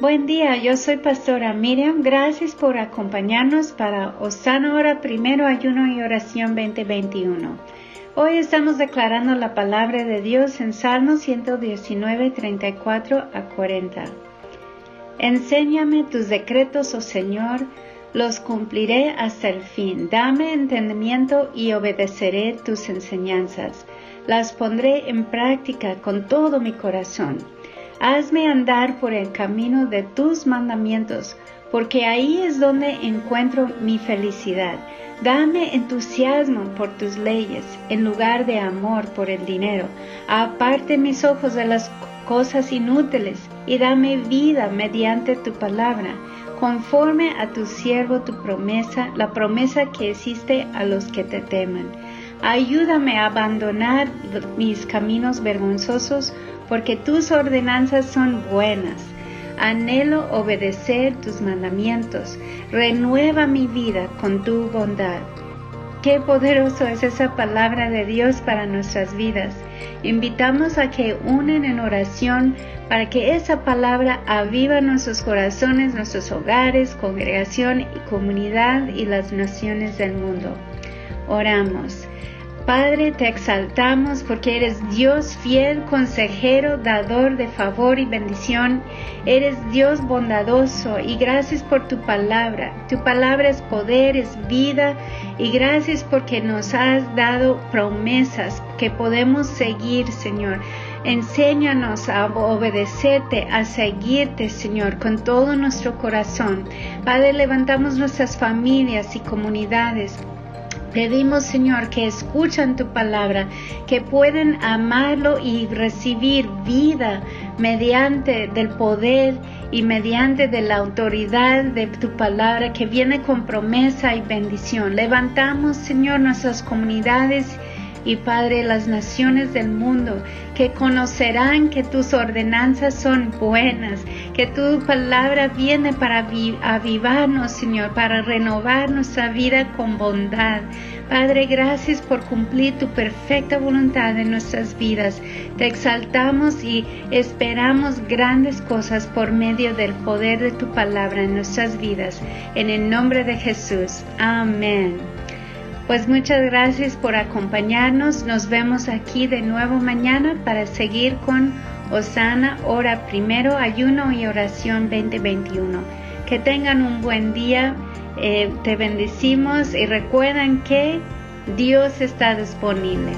Buen día, yo soy Pastora Miriam. Gracias por acompañarnos para Osana Hora Primero Ayuno y Oración 2021. Hoy estamos declarando la palabra de Dios en Salmos 119, 34 a 40. Enséñame tus decretos, oh Señor, los cumpliré hasta el fin. Dame entendimiento y obedeceré tus enseñanzas. Las pondré en práctica con todo mi corazón. Hazme andar por el camino de tus mandamientos, porque ahí es donde encuentro mi felicidad. Dame entusiasmo por tus leyes, en lugar de amor por el dinero. Aparte mis ojos de las cosas inútiles y dame vida mediante tu palabra, conforme a tu siervo tu promesa, la promesa que existe a los que te temen. Ayúdame a abandonar mis caminos vergonzosos porque tus ordenanzas son buenas. Anhelo obedecer tus mandamientos. Renueva mi vida con tu bondad. Qué poderoso es esa palabra de Dios para nuestras vidas. Invitamos a que unen en oración para que esa palabra aviva nuestros corazones, nuestros hogares, congregación y comunidad y las naciones del mundo. Oramos. Padre, te exaltamos porque eres Dios fiel, consejero, dador de favor y bendición. Eres Dios bondadoso y gracias por tu palabra. Tu palabra es poder, es vida y gracias porque nos has dado promesas que podemos seguir, Señor. Enséñanos a obedecerte, a seguirte, Señor, con todo nuestro corazón. Padre, levantamos nuestras familias y comunidades Pedimos, Señor, que escuchan tu palabra, que pueden amarlo y recibir vida mediante del poder y mediante de la autoridad de tu palabra que viene con promesa y bendición. Levantamos, Señor, nuestras comunidades y Padre, las naciones del mundo que conocerán que tus ordenanzas son buenas, que tu palabra viene para avivarnos, Señor, para renovar nuestra vida con bondad. Padre, gracias por cumplir tu perfecta voluntad en nuestras vidas. Te exaltamos y esperamos grandes cosas por medio del poder de tu palabra en nuestras vidas. En el nombre de Jesús. Amén. Pues muchas gracias por acompañarnos. Nos vemos aquí de nuevo mañana para seguir con Osana, hora primero, ayuno y oración 2021. Que tengan un buen día. Eh, te bendecimos y recuerden que Dios está disponible.